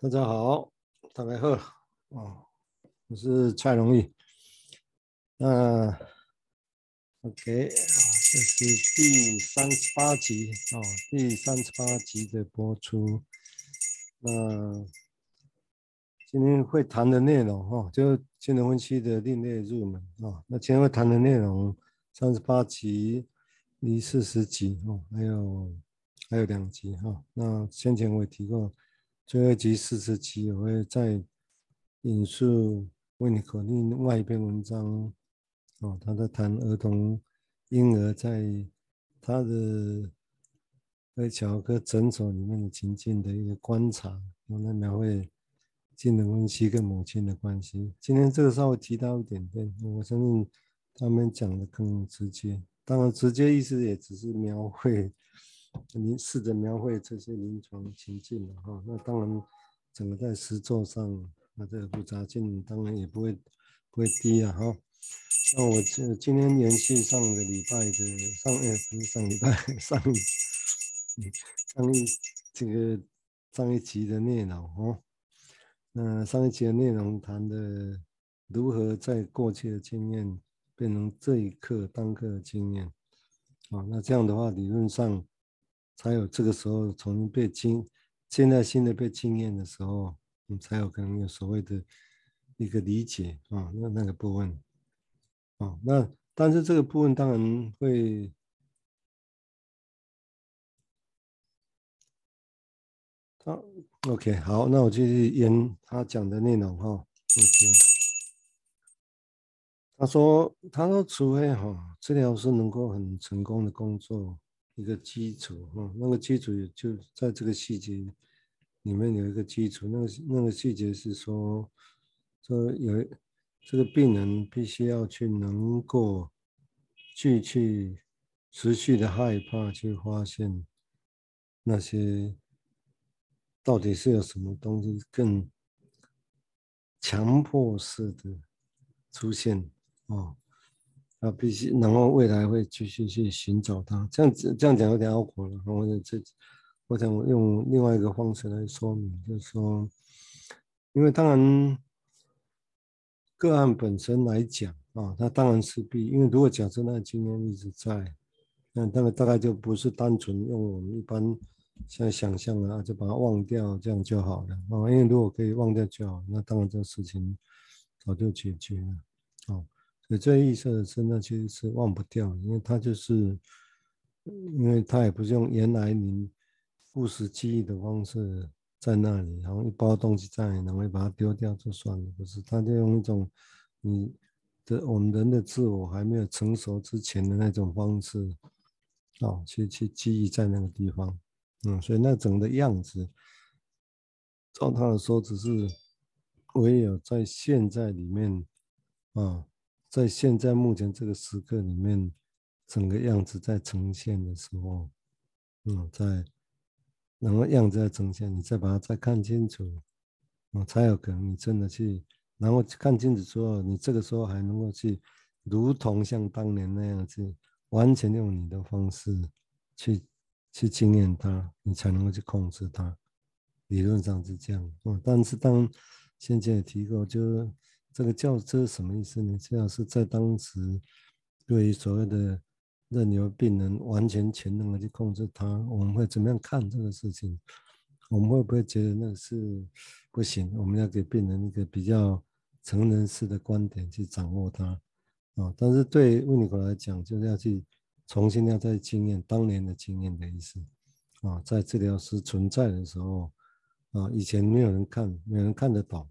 大家好，大家好，哦，我是蔡荣义。那 OK，这是第三十八集哦，第三十八集的播出。那今天会谈的内容哈，就精神分析的另类入门啊。那今天会谈的内容，三十八集离四十集哦，还有还有两集哈。那先前我也提过。最后一集四十集，我会再引述维尼口另外一篇文章，哦，他在谈儿童婴儿在他的在小儿科诊所里面的情境的一个观察，用来描绘精神分析跟母亲的关系。今天这个稍微提到一点点，我相信他们讲的更直接，当然直接意思也只是描绘。您试着描绘这些临床情境了哈，那当然整个在实作上，那这个复杂性当然也不会不会低啊哈。那我这今天延续上个礼拜的上呃不是上礼拜上上一这个上一集的内容哦。那上一集的内容谈的如何在过去的经验变成这一刻当刻的经验啊，那这样的话理论上。才有这个时候重新被经，现在新的被经验的时候，你才有可能有所谓的一个理解啊，那那个部分啊，那但是这个部分当然会，他 OK 好，那我继续沿他讲的内容哈，OK，他说他说除非哈治疗师能够很成功的工作。一个基础哈，那个基础就在这个细节里面有一个基础，那个那个细节是说，这有这个病人必须要去能够去去持续的害怕，去发现那些到底是有什么东西更强迫式的出现啊。啊，必须，然后未来会继续去寻找它。这样子这样讲有点拗口了。我这，我想用另外一个方式来说明，就是说，因为当然个案本身来讲啊，它当然是必，因为如果假设那个经验一直在，那那个大概就不是单纯用我们一般现在想象的啊，就把它忘掉，这样就好了啊。因为如果可以忘掉就好，那当然这个事情早就解决了啊。所以最意思的是，那其实是忘不掉，因为他就是，因为他也不是用原来你不时记忆的方式在那里，然后一包东西在，然后把它丢掉就算了，不是，他就用一种你的我们人的自我还没有成熟之前的那种方式，啊，去去记忆在那个地方，嗯，所以那整个样子，照他的说，只是唯有在现在里面，啊。在现在目前这个时刻里面，整个样子在呈现的时候，嗯，在然后样子在呈现，你再把它再看清楚，嗯，才有可能你真的去，然后看清楚之后，你这个时候还能够去，如同像当年那样子，完全用你的方式去去经验它，你才能够去控制它。理论上是这样，嗯，但是当先前也提过，就是。这个叫这是什么意思呢？这样是在当时，对于所谓的任由病人完全全能的去控制他，我们会怎么样看这个事情？我们会不会觉得那是不行？我们要给病人一个比较成人式的观点去掌握他啊？但是对维尼口来讲，就是要去重新要再经验当年的经验的意思啊，在治疗师存在的时候啊，以前没有人看，没有人看得懂。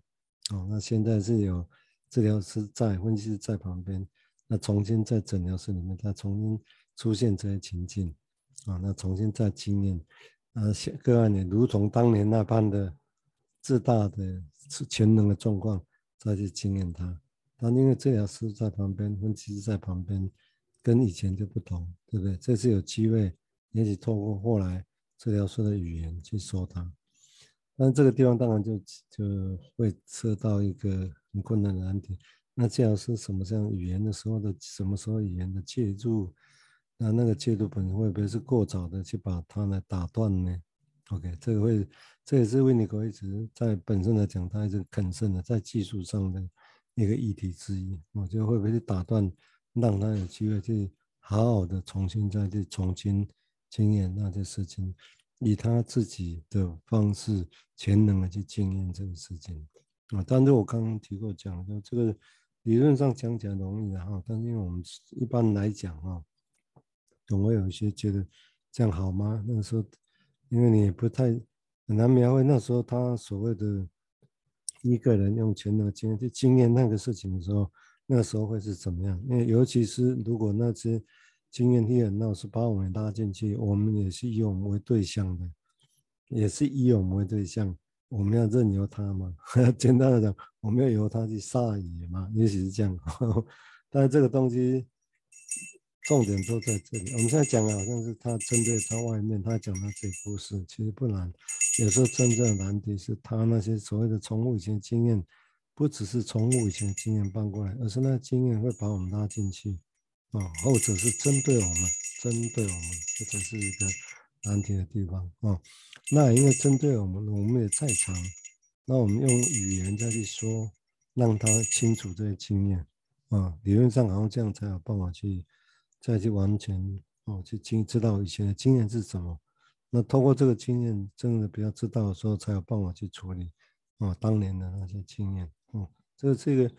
哦，那现在是有治疗师在，分析师在旁边，那重新在诊疗室里面，他重新出现这些情境，啊，那重新再经验，啊，个案也如同当年那般的自大的全能的状况，再去经验它。但因为治疗师在旁边，分析师在旁边，跟以前就不同，对不对？这次有机会，也许透过后来治疗师的语言去说他。但这个地方当然就就会涉到一个很困难的难题。那这样是什么这样语言的时候的什么时候语言的介入？那那个介入本身会不会是过早的去把它来打断呢？OK，这个会，这也是维尼狗一直在本身来讲，他一直肯慎的在技术上的一个议题之一。我觉得会不会去打断，让他有机会去好好的重新再去重新经验那些事情，以他自己的方式全能的去经验这个事情啊。但是我刚刚提过讲，就这个理论上讲起来容易哈，但是因为我们一般来讲哈，总会有一些觉得这样好吗？那个时候。因为你不太很难描绘那时候他所谓的一个人用全能经验去经验那个事情的时候，那个时候会是怎么样？因为尤其是如果那些经验体很闹，是把我们拉进去，我们也是以我们为对象的，也是以我们为对象，我们要任由他嘛？简单的讲，我们要由他去撒野嘛？也许是这样，但是这个东西。重点都在这里。我们现在讲的好像是他针对他外面，他讲他自己故事，其实不难。有时候真正的难题是他那些所谓的重复以前经验，不只是重复以前的经验搬过来，而是那经验会把我们拉进去啊，或者是针对我们，针对我们，这才是一个难题的地方啊。那因为针对我们，我们也在场，那我们用语言再去说，让他清楚这些经验啊。理论上好像这样才有办法去。再去完全哦，去经知道以前的经验是什么，那通过这个经验，真的比较知道的时候，才有办法去处理哦，当年的那些经验嗯，这个这个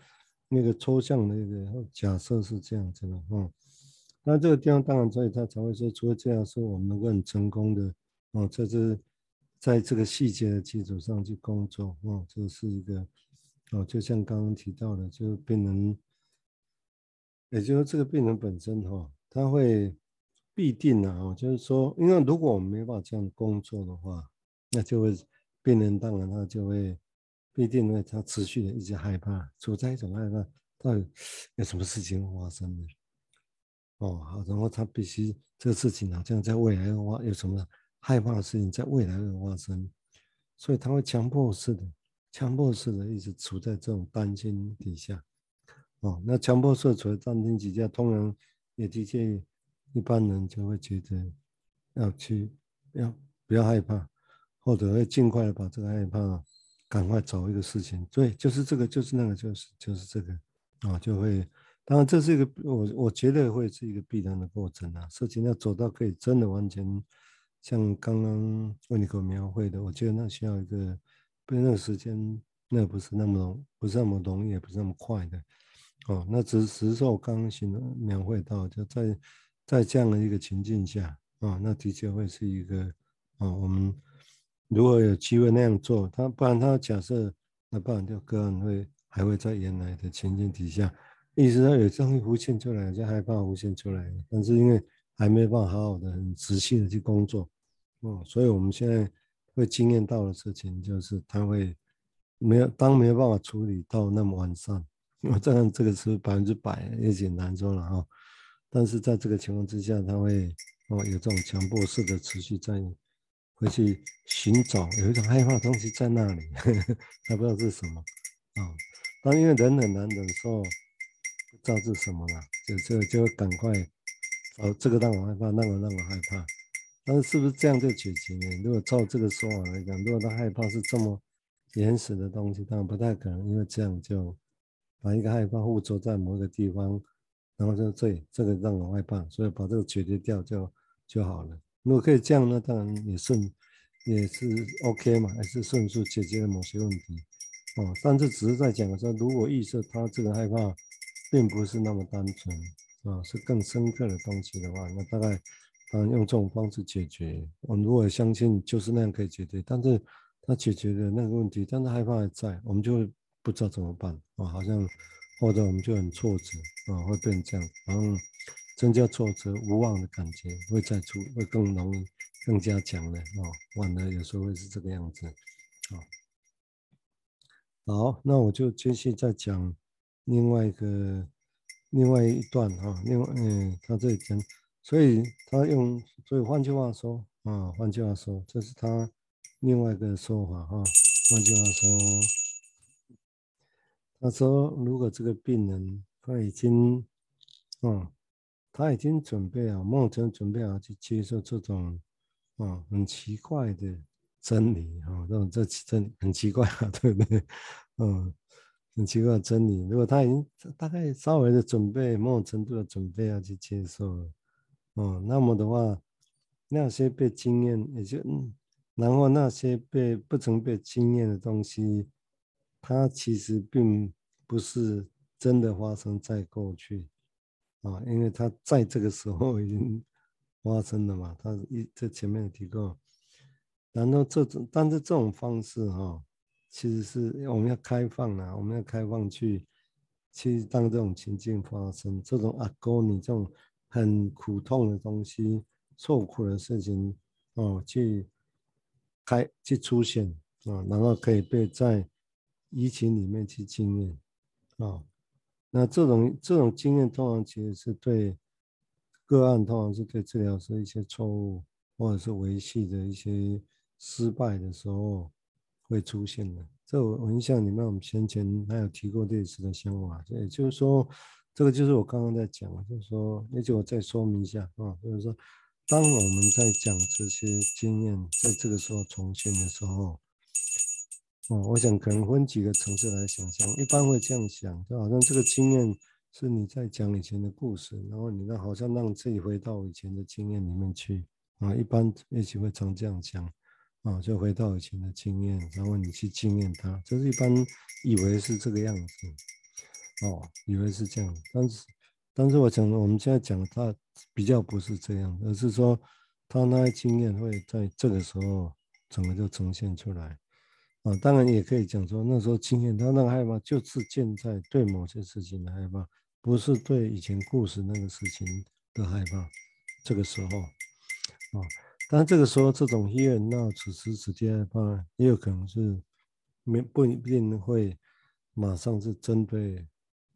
那个抽象的一个假设是这样子的哦，那这个地方当然，所以他才会说，除了这样说，我们能够很成功的哦，在这在这个细节的基础上去工作哦，这是一个哦，就像刚刚提到的，就病人，也就是这个病人本身哈。他会必定啊，就是说，因为如果我们没办法这样工作的话，那就会病人当然他就会必定呢他持续的一直害怕，处在一种害怕，到底有什么事情发生的？哦，好，然后他必须这个事情好像在未来会发有什么害怕的事情在未来会发生，所以他会强迫式的、强迫式的一直处在这种担心底下。哦，那强迫式处在担心底下，通常。也的确，一般人就会觉得要去，要不要害怕，或者会尽快的把这个害怕赶快找一个事情。对，就是这个，就是那个，就是就是这个啊，就会。当然，这是一个我我觉得会是一个必然的过程啊。事情要走到可以真的完全像刚刚为你给我描绘的，我觉得那需要一个，不然那个时间那不是那么容，不是那么容易，也不是那么快的。哦，那只只是说我刚刚形容描绘到，就在在这样的一个情境下，啊、那的确会是一个，啊、我们如果有机会那样做，他不然他假设，那不然就个人会还会在原来的情境底下，一直到有东西浮现出来，就害怕浮现出来，但是因为还没办法好好的、很仔细的去工作，哦，所以我们现在会经验到的事情就是，他会没有当没有办法处理到那么完善。我这样这个是百分之百也简单说了哈，但是在这个情况之下，他会哦有这种强迫式的持续在回去寻找，有一种害怕的东西在那里，呵呵他不知道是什么啊。但因为人很难忍受，不知道是什么了，就就就赶快哦，这个让我害怕，那个让我害怕。但是是不是这样就解决呢？如果照这个说法来讲，如果他害怕是这么原始的东西，当然不太可能，因为这样就。把一个害怕附着在某个地方，然后就这这个让我害怕，所以把这个解决掉就就好了。如果可以这样，那当然也顺也是 OK 嘛，还是迅速解决了某些问题哦。但是只是在讲说，如果预设他这个害怕并不是那么单纯啊，是更深刻的东西的话，那大概当然用这种方式解决。我们如果相信就是那样可以解决，但是他解决的那个问题，但是害怕还在，我们就。不知道怎么办啊，好像或者我们就很挫折啊，会变成这样，然后增加挫折、无望的感觉，会再出，会更容易、更加强的啊，完了有时候会是这个样子啊。好，那我就继续再讲另外一个、另外一段哈，另外嗯，他这里讲，所以他用，所以换句话说啊，换句话说，这是他另外一个说法哈，换句话说。他说：“如果这个病人他已经，嗯，他已经准备好，某种程度准备好去接受这种，嗯，很奇怪的真理啊，这种这真很奇怪啊，对不对？嗯，很奇怪的真理。如果他已经大概稍微的准备，某种程度的准备要去接受了，嗯，那么的话，那些被经验，也就嗯，然后那些被不曾被经验的东西，它其实并不是真的发生在过去啊，因为它在这个时候已经发生了嘛。他一在前面提过，然后这种，但是这种方式哈、啊。其实是我们要开放啊，我们要开放去，去当这种情境发生，这种阿哥你这种很苦痛的东西、受苦的事情哦，去开去出现啊，然后可以被在疫情里面去经验啊。那这种这种经验通常其实是对个案，通常是对治疗师一些错误或者是维系的一些失败的时候。会出现的，这我我印象里面，我们先前还有提过类似的想法，也就是说，这个就是我刚刚在讲，就是说，那就我再说明一下啊，就是说，当我们在讲这些经验，在这个时候重现的时候，哦，我想可能分几个层次来想象，一般会这样想，就好像这个经验是你在讲以前的故事，然后你呢好像让自己回到以前的经验里面去啊，一般也许会常这样讲。啊，就回到以前的经验，然后你去经验它，就是一般以为是这个样子，哦，以为是这样，但是，但是我讲，我们现在讲它比较不是这样，而是说，他那些经验会在这个时候整个就呈现出来，啊，当然也可以讲说，那时候经验他那个害怕，就是现在对某些事情的害怕，不是对以前故事那个事情的害怕，这个时候，啊。但这个时候，这种 here and now 此时此地害怕，也有可能是没不一定会马上是针对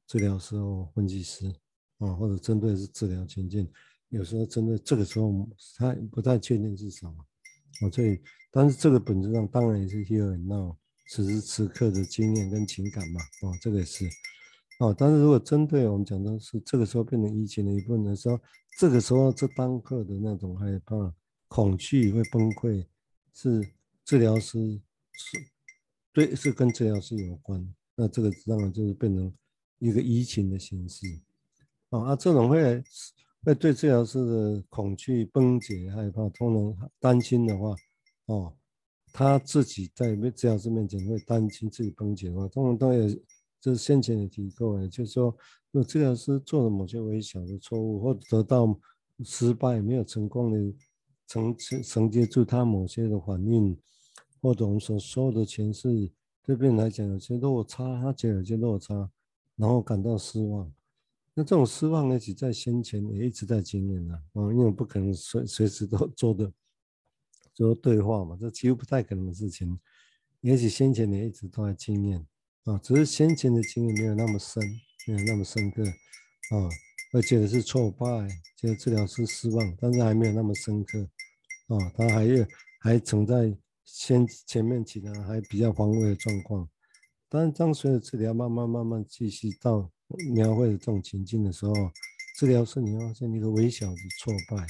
治疗师或分析师啊，或者针对是治疗情境，有时候针对这个时候他不太确定是什么啊，所以但是这个本质上当然也是 here and now 此时此刻的经验跟情感嘛，哦，这个也是哦，但是如果针对我们讲的是这个时候变成疫情的一部分的时候，这个时候这当刻的那种害怕。恐惧会崩溃，是治疗师是，对，是跟治疗师有关。那这个当然就是变成一个移情的形式。哦，啊，这种会会对治疗师的恐惧崩解、害怕、通常担心的话，哦，他自己在治疗师面前会担心自己崩解的话，通常都有，就是先前也提过，就是说，如果治疗师做了某些微小的错误，或者得到失败、没有成功的。承承接住他某些的反应，或者我们所说的诠释，对病人来讲有些落差，他觉得有些落差，然后感到失望。那这种失望呢，其在先前也一直在经验呢，啊，因为不可能随随时都做的做对话嘛，这几乎不太可能的事情。也许先前也一直都在经验啊，只是先前的经验没有那么深，没有那么深刻啊。而且是挫败，觉得治疗师失望，但是还没有那么深刻，啊、他还有还存在先前面其他还比较防卫的状况，但是当随着治疗慢慢慢慢继续到描绘的这种情境的时候，治疗师你会发现一个微小的挫败，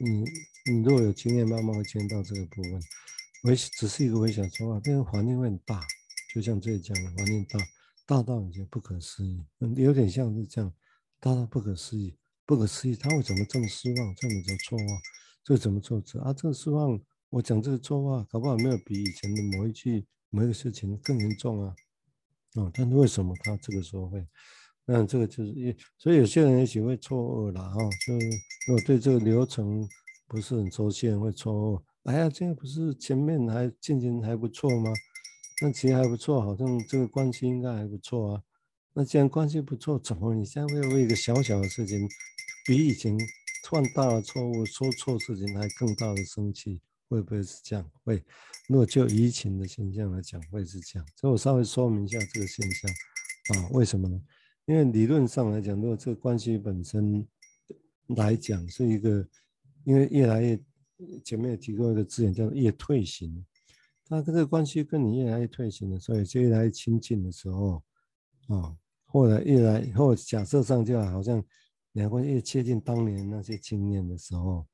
你你如果有经验，慢慢会见到这个部分，微只是一个微小挫败，但是环境会很大，就像这里讲的环境大，大到已经不可思议，有点像是这样。大到不可思议，不可思议，他为什么这么失望，这么的错误，这怎么做这啊？这个失望，我讲这个错话，搞不好没有比以前的某一句某一个事情更严重啊。哦，但是为什么他这个时候会？那这个就是，所以有些人也许会错愕了哈。就如果对这个流程不是很熟悉，会错愕。哎呀，这个不是前面还进行还不错吗？那其实还不错，好像这个关系应该还不错啊。那既然关系不错，怎么你现在会为一个小小的事情，比以前犯大的错误、说错事情还更大的生气？会不会是这样？会。如果就移情的现象来讲，会是这样。所以我稍微说明一下这个现象啊，为什么呢？因为理论上来讲，如果这个关系本身来讲是一个，因为越来越前面也提过一个字眼叫做越退行，他这个关系跟你越来越退行的时候，也就越来越亲近的时候啊。后来越来以后，假设上就好像两个人越接近当年那些经验的时候，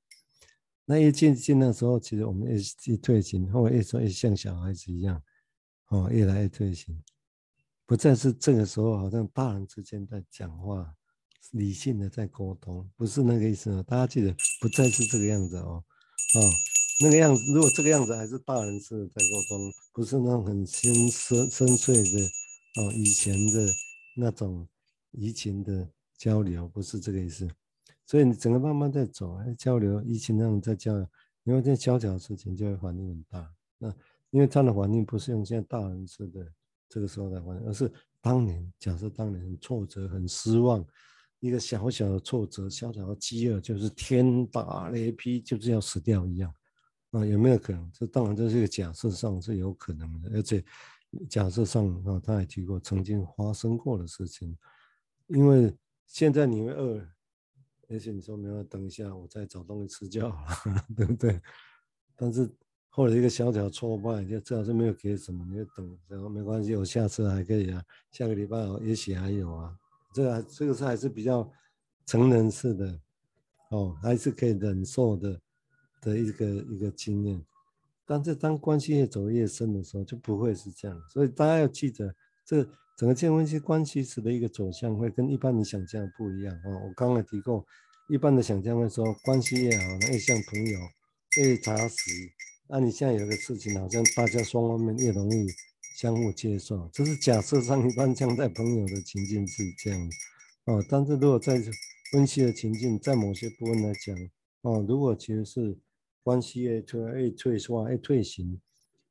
那越接近的时候，其实我们越越退行，后来越说越像小孩子一样，哦，越来越退行，不再是这个时候，好像大人之间在讲话，理性的在沟通，不是那个意思哦。大家记得，不再是这个样子哦，哦，那个样子，如果这个样子还是大人式的在沟通，不是那种很深深深邃的哦，以前的那种移情的交流，不是这个意思。所以你整个慢慢在走，交流，疫情那种在交流，因为这小小的事情就会反应很大。那因为他的反应不是用现在大人说的这个时候的反应，而是当年，假设当年很挫折、很失望，一个小小的挫折、小小的饥饿，就是天打雷劈，就是要死掉一样。啊，有没有可能？这当然这是一个假设上是有可能的，而且假设上啊，他还提过曾经发生过的事情。因为现在你会饿。而且你说没有，等一下我再找东西吃就好了，对不对？但是或者一个小小挫败，就最好是没有给什么，你就等，然后没关系，我下次还可以啊，下个礼拜也许还有啊。这个这个是还是比较成人式的哦，还是可以忍受的的一个一个经验。但是当关系越走越深的时候，就不会是这样。所以大家要记得这。整个健康关系时的一个走向会跟一般的想象不一样啊！我刚才提过，一般的想象会说关系越好，越像朋友，越扎实。那你现在有个事情，好像大家双方面越容易相互接受，这是假设上一般像在朋友的情境是这样哦。但是如果在分析的情境，在某些部分来讲哦，如果其实是关系越退越退化越退行，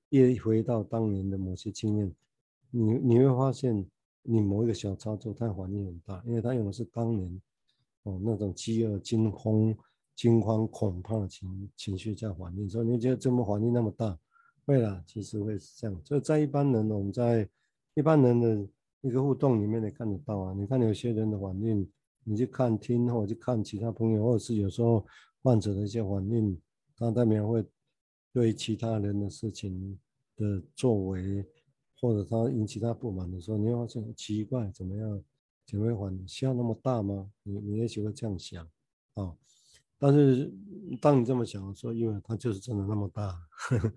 越回到当年的某些经验。你你会发现，你某一个小操作，它反应很大，因为它用的是当年哦那种饥饿、惊慌、惊慌、恐怕的情情绪在反应，所以你觉得这么反应那么大？会啦，其实会是这样。所以在一般人，我们在一般人的一个互动里面，你看得到啊。你看有些人的反应，你去看听或者去看其他朋友，或者是有时候患者的一些反应，他在描绘对其他人的事情的作为。或者他引起他不满的时候，你会发现很奇怪，怎么样？怎么会反应需要那么大吗？你你也许会这样想啊、但是当你这么想的时候，因为他就是真的那么大，呵呵，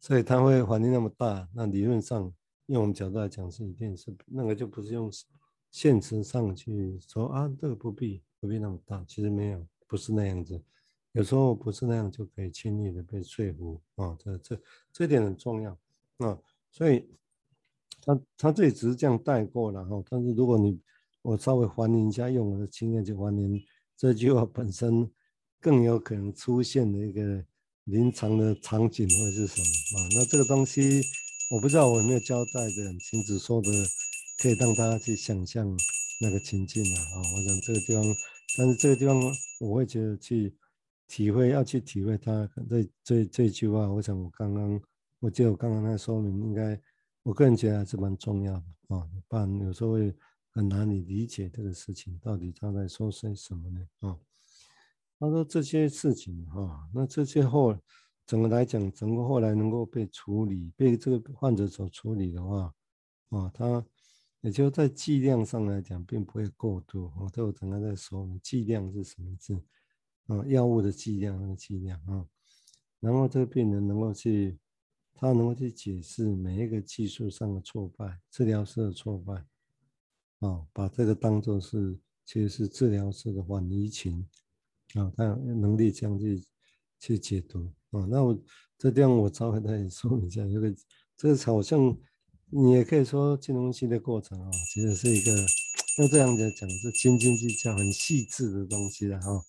所以他会反应那么大。那理论上，用我们角度来讲是一定是那个就不是用现实上去说啊，这个不必不必那么大。其实没有，不是那样子。有时候不是那样就可以轻易的被说服啊、这这这点很重要啊、所以。他他这里只是这样带过了哈，但是如果你我稍微还原一下，用我的经验去还原这句话本身，更有可能出现的一个临床的场景会是什么啊？那这个东西我不知道我有没有交代的很清楚，说的可以让大家去想象那个情境啊。啊，我想这个地方，但是这个地方我会觉得去体会，要去体会它这这这句话，我想我刚刚我记得我刚刚那说明应该。我个人觉得还是蛮重要的啊，不然有时候会很难以理解这个事情到底他在说些什么呢？啊，他说这些事情哈，那这些后整个来讲，整个后来能够被处理，被这个患者所处理的话，啊，他也就在剂量上来讲，并不会过多。我都有整个在说，剂量是什么字？啊，药物的剂量那个剂量啊，然后这个病人能够去。他能够去解释每一个技术上的挫败，治疗师的挫败，啊，把这个当做是其实是治疗师的反移情，啊，他有能力这样去去解读，啊，那我这地方我稍微再说一下，这个这个好像你也可以说金融系的过程啊，其实是一个用这样子讲是斤斤计较很细致的东西的哈。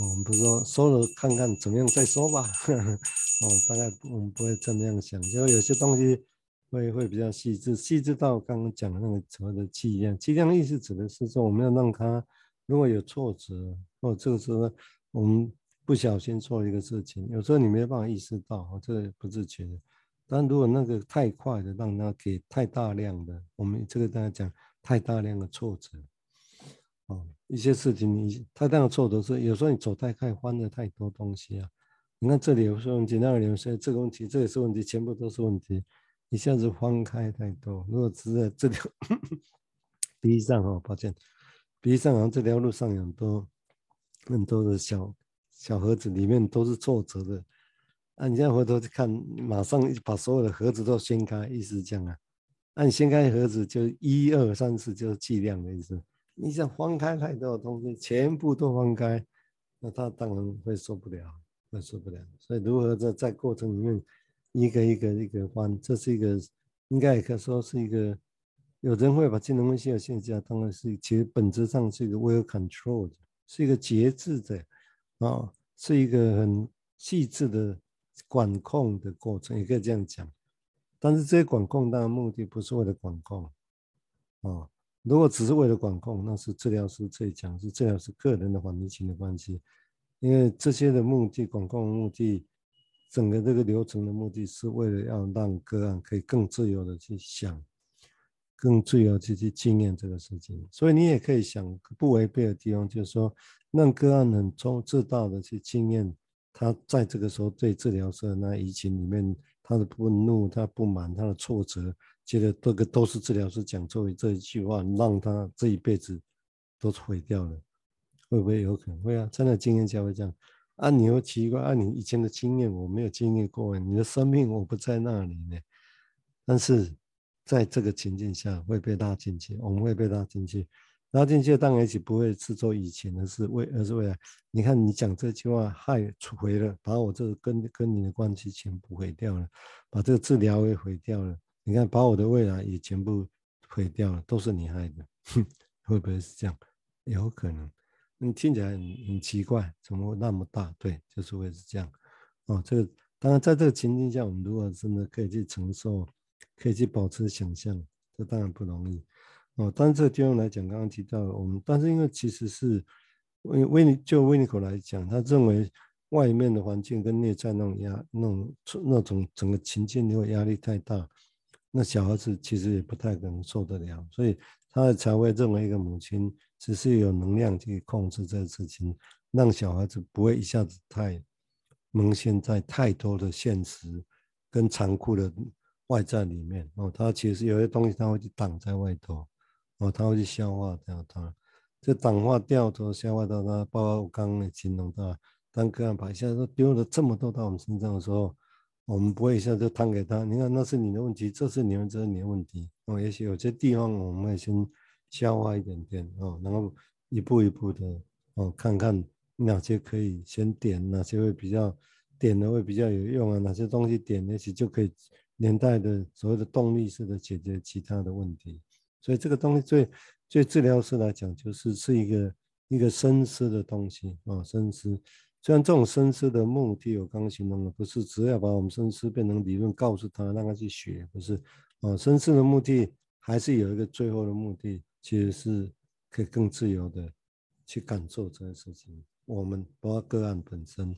我们不是说说了看看怎么样再说吧，哦，大概我们不会这么样想，就有些东西会会比较细致，细致到刚刚讲的那个所谓的剂量，剂量意思指的是说我们要让他如果有挫折，哦这个时候我们不小心做一个事情，有时候你没办法意识到，哦，这不自觉的，但如果那个太快的让他给太大量的，我们这个大家讲太大量的挫折。哦，一些事情你太大的挫折是，有时候你走太快，翻了太多东西啊。你看这里有些问题，那里有些这个问题，这也是问题，全部都是问题，一下子翻开太多。如果只在这条 鼻上哦，抱歉，鼻上好像这条路上有很多很多的小小盒子里面都是皱褶的。啊，你现在回头去看，马上把所有的盒子都掀开，意思是这样啊。那你掀开盒子，就一二三四就是计量的意思。你想翻开太多的东西，全部都翻开，那他当然会受不了，会受不了。所以如何在在过程里面一个一个一个翻，这是一个应该也可以说是一个，有人会把金融分析的现象当然是其实本质上是一个 well controlled，是一个节制的啊、是一个很细致的。管控的过程也可以这样讲，但是这些管控当然目的不是为了管控啊、如果只是为了管控，那是治疗师这一讲是治疗师个人的反移情的关系。因为这些的目的，管控的目的，整个这个流程的目的是为了要让个案可以更自由的去想，更自由去去经验这个事情。所以你也可以想不违背的地方，就是说让个案很充知道的去经验。他在这个时候对治疗师那疫情里面，他的愤怒、他不满、他的挫折，觉得这个都是治疗师讲错这一句话，让他这一辈子都毁掉了，会不会有可能？会啊，真的经验下会这样。啊，你又奇怪，啊，你以前的经验我没有经历过，你的生命我不在那里呢。但是在这个情境下会被拉进去，我们会被拉进去。拉进去，当然也不会是做以前的事，为而是未来。你看，你讲这句话害毁了，把我这个跟跟你的关系全部毁掉了，把这个治疗也毁掉了。你看，把我的未来也全部毁掉了，都是你害的，哼，会不会是这样？有可能。你听起来很很奇怪，怎么会那么大？对，就是会是这样。哦，这个当然，在这个情境下，我们如果真的可以去承受，可以去保持想象，这当然不容易。哦，但是这个地方来讲，刚刚提到我们，但是因为其实是维维尼就维尼口来讲，他认为外面的环境跟内在那种压、那种那种整个情境如果压力太大，那小孩子其实也不太可能受得了，所以他才会认为一个母亲只是有能量去控制这个事情，让小孩子不会一下子太蒙陷在太多的现实跟残酷的外在里面。哦，它其实有些东西它会去挡在外头。哦，它会去消化掉它，这挡化掉头消化掉它，包括我刚刚也形容到，当个案把一下都丢了这么多到我们身上的时候，我们不会一下就摊给他。你看，那是你的问题，这是你们，这是你的问题。哦，也许有些地方我们会先消化一点点哦，然后一步一步的哦，看看哪些可以先点，哪些会比较点的会比较有用啊，哪些东西点也许就可以年代的所谓的动力式的解决其他的问题。所以这个东西最最治疗师来讲，就是是一个一个深思的东西啊，深思。虽然这种深思的目的，我刚刚形容的不是只要把我们深思变成理论，告诉他让他去学，不是啊。深思的目的还是有一个最后的目的，其实是可以更自由的去感受这件事情。我们包括个案本身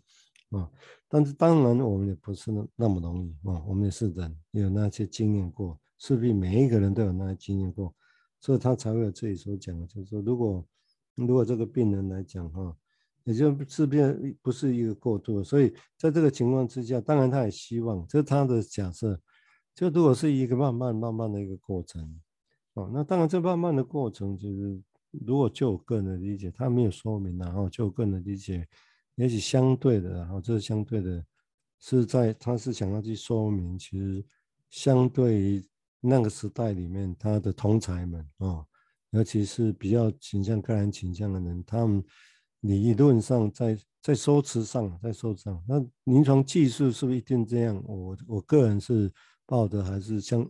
啊，但是当然我们也不是那那么容易啊，我们也是人，有那些经验过。势必每一个人都有那些经验过，所以他才会有这里所讲的，就是说，如果如果这个病人来讲哈，也就是变不是一个过度，所以在这个情况之下，当然他也希望，这是他的假设，就如果是一个慢慢慢慢的一个过程，哦，那当然这慢慢的过程就是，如果就我个人的理解，他没有说明，然后就我个人的理解，也许相对的，然后这是相对的，是在他是想要去说明，其实相对于。那个时代里面，他的同才们啊、哦，尤其是比较倾向个人倾向的人，他们理论上在在说辞上，在说辞上，那临床技术是不是一定这样？我我个人是抱的还是相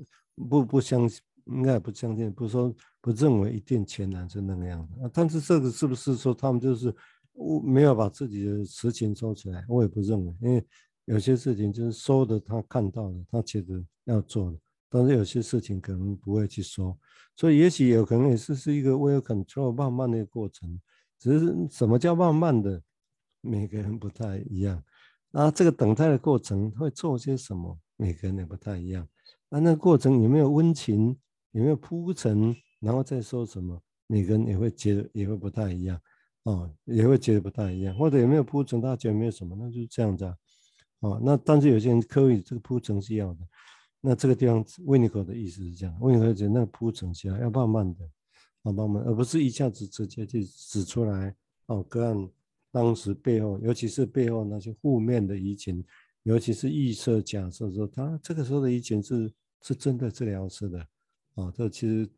不不相信，应该也不相信，不说不认为一定全然是那个样子。但是这个是不是说他们就是我没有把自己的实情说出来？我也不认为，因为有些事情就是说的，他看到了，他觉得要做的。但是有些事情可能不会去说，所以也许有可能也是是一个 well control 慢慢的过程，只是什么叫慢慢的，每个人不太一样。那这个等待的过程会做些什么，每个人也不太一样。那那个过程有没有温情，有没有铺陈，然后再说什么，每个人也会觉得也会不太一样，哦，也会觉得不太一样。或者有没有铺陈，大家觉得没有什么，那就是这样子啊。哦，那但是有些人刻意这个铺陈是要的。那这个地方，维尼口的意思是这样，维尼口觉得那个铺陈起来要慢慢的，啊，慢慢，而不是一下子直接就指出来，哦，个案当时背后，尤其是背后那些负面的疫情，尤其是预设假设说他这个时候的疫情是是针对治疗师的，啊，这其实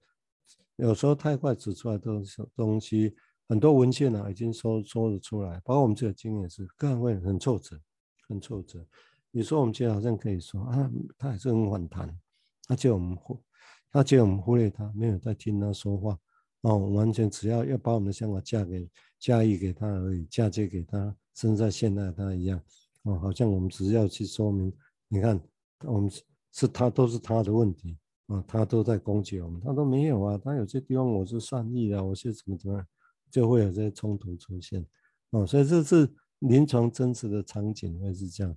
有时候太快指出来的东西，很多文献呢已经说说得出来，包括我们这个经验是，个人会很挫折，很挫折。你说我们觉得好像可以说啊，他还是很反弹，他觉得我们忽，他觉得我们忽略他，没有在听他说话，哦，完全只要要把我们的想法嫁给嫁意给他而已，嫁接给他，身在现在他一样，哦，好像我们只要去说明，你看我们是他都是他的问题，啊、他都在攻击我们，他都没有啊，他有些地方我是善意的，我是怎么怎么样，就会有这些冲突出现，哦，所以这是临床真实的场景会是这样。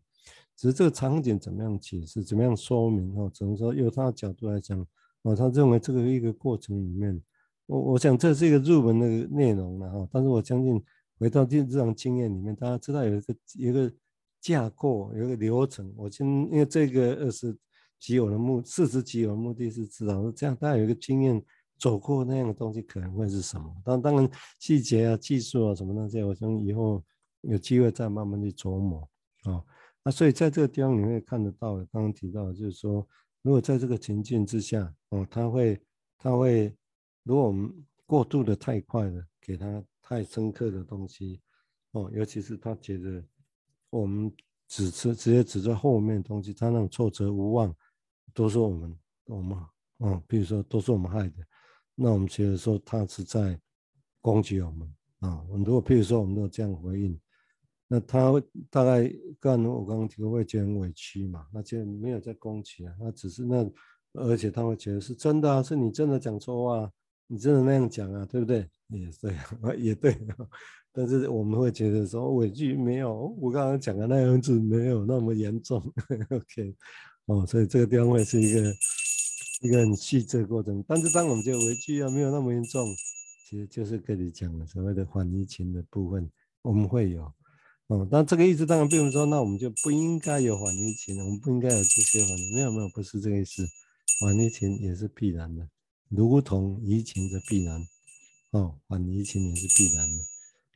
只是这个场景怎么样解释，怎么样说明哦？只能说由他的角度来讲，哦，他认为这个一个过程里面，我我想这是一个入门的内容了哈。但是我相信回到日常经验里面，大家知道有一个有一个架构，有一个流程。我先因为这个二十集我的目四十集我的目的是知道这样，大家有一个经验走过那样的东西可能会是什么。当当然细节啊、技术啊什么那些，我想以后有机会再慢慢去琢磨啊。那所以在这个地方你会看得到，刚刚提到就是说，如果在这个情境之下，哦，他会，他会，如果我们过度的太快了，给他太深刻的东西，哦，尤其是他觉得我们只是直接指着后面的东西，他那种挫折无望，都是我们，我们，哦，比如说都是我们害的，那我们觉得说他是在攻击我们啊，如果譬如说我们都这样回应。那他会大概刚我刚刚提过会觉得很委屈嘛？那就没有在攻击啊，那只是那，而且他会觉得是真的啊，是你真的讲错话，你真的那样讲啊，对不对？也对，也对。但是我们会觉得说委屈没有，我刚刚讲的那样子没有那么严重。OK，哦，所以这个地方会是一个一个很细致的过程。但是当我们觉得委屈啊没有那么严重，其实就是跟你讲的所谓的反疫情的部分，我们会有。哦，但这个意思当然并不是说，那我们就不应该有反疫情，我们不应该有这些缓，没有没有，不是这个意思，反疫情也是必然的，如同疫情的必然，哦，反疫情也是必然的，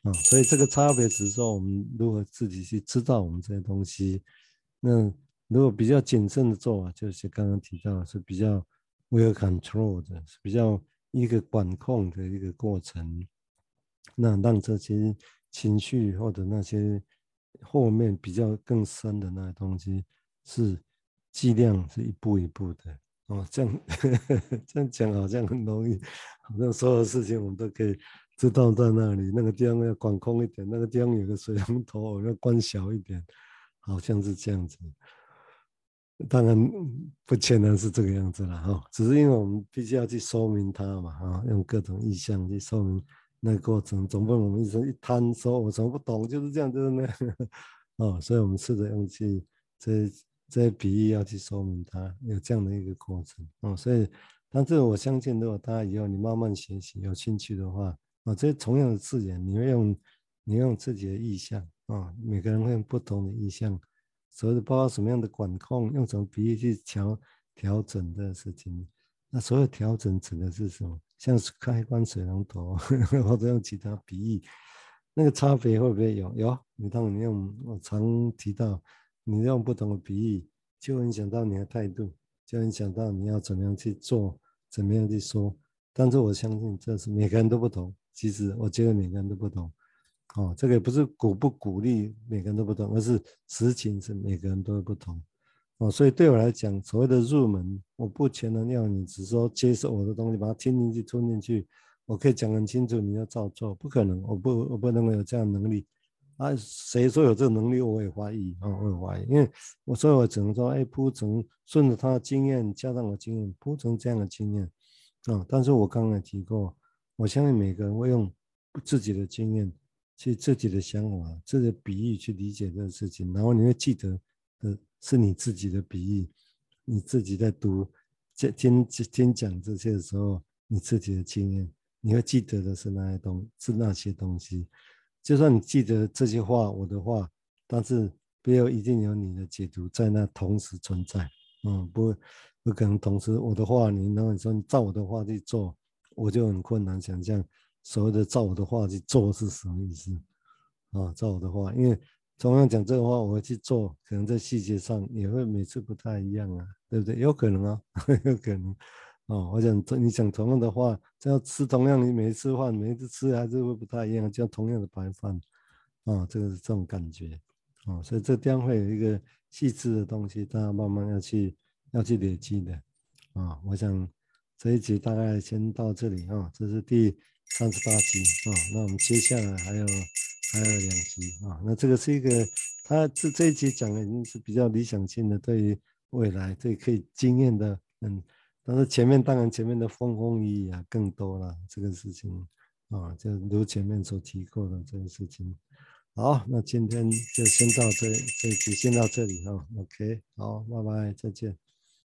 啊、哦，所以这个差别只是说我们如何自己去知道我们这些东西，那如果比较谨慎的做法，就是刚刚提到是比较 well controlled 的，是比较一个管控的一个过程，那让这些。情绪或者那些后面比较更深的那些东西，是剂量是一步一步的哦。这样 这样讲好像很容易，好像所有事情我们都可以知道在那里。那个地方要管控一点，那个地方有个水龙头要关小一点，好像是这样子。当然不全然是这个样子了哈，只是因为我们必须要去说明它嘛哈，用各种意象去说明。那个过程，总不能我们一直一摊说，我什么不懂，就是这样，就是那样，哦，所以我们试着用去这这些比喻要去说明它有这样的一个过程，哦，所以，但是我相信，如果大家以后你慢慢学习，有兴趣的话，啊，这些同样的字眼，你会用，你用自己的意象，啊，每个人会用不同的意象，所以包括什么样的管控，用什么比喻去调调整的事情，那所有调整指的是什么？像是开关水龙头，或者用其他比喻，那个差别会不会有？有，你当你用，我常提到，你用不同的比喻，就影响到你的态度，就影响到你要怎么样去做，怎么样去说。但是我相信这是每个人都不同。其实我觉得每个人都不同。哦，这个也不是鼓不鼓励每个人都不同，而是实情是每个人都不同。哦，所以对我来讲，所谓的入门，我不全能要你只说接受我的东西，把它听进去、吞进去。我可以讲很清楚，你要照做，不可能，我不，我不能有这样能力。啊，谁说有这个能力，我也怀疑啊，我也怀疑，因为我所以我只能说，哎，铺成顺着他的经验，加上我经验，铺成这样的经验啊。但是我刚才提过，我相信每个人会用自己的经验，去自己的想法、自己的比喻去理解这个事情，然后你会记得的。是你自己的比喻，你自己在读、听、听、听讲这些的时候，你自己的经验，你会记得的是那些东，是那些东西。就算你记得这些话，我的话，但是不要一定有你的解读在那同时存在。嗯，不，不可能同时我的话，你然后你说你照我的话去做，我就很困难想象所谓的照我的话去做是什么意思。啊，照我的话，因为同样讲这个话，我去做，可能在细节上也会每次不太一样啊，对不对？有可能啊，有可能。哦，我想你讲同样的话，这样吃同样，你每一次饭，每一次吃还是会不太一样，就同样的白饭，啊，这个是这种感觉，啊，所以这地方会有一个细致的东西，大家慢慢要去要去累积的，啊，我想这一集大概先到这里啊，这是第三十八集啊，那我们接下来还有还有两集啊，那这个是一个，他这这一集讲的已经是比较理想性的，对于未来这可以经验的，嗯。但是前面当然前面的风风雨雨啊更多了，这个事情啊，就如前面所提过的这个事情。好，那今天就先到这这一集先到这里哈，OK，好，拜拜，再见。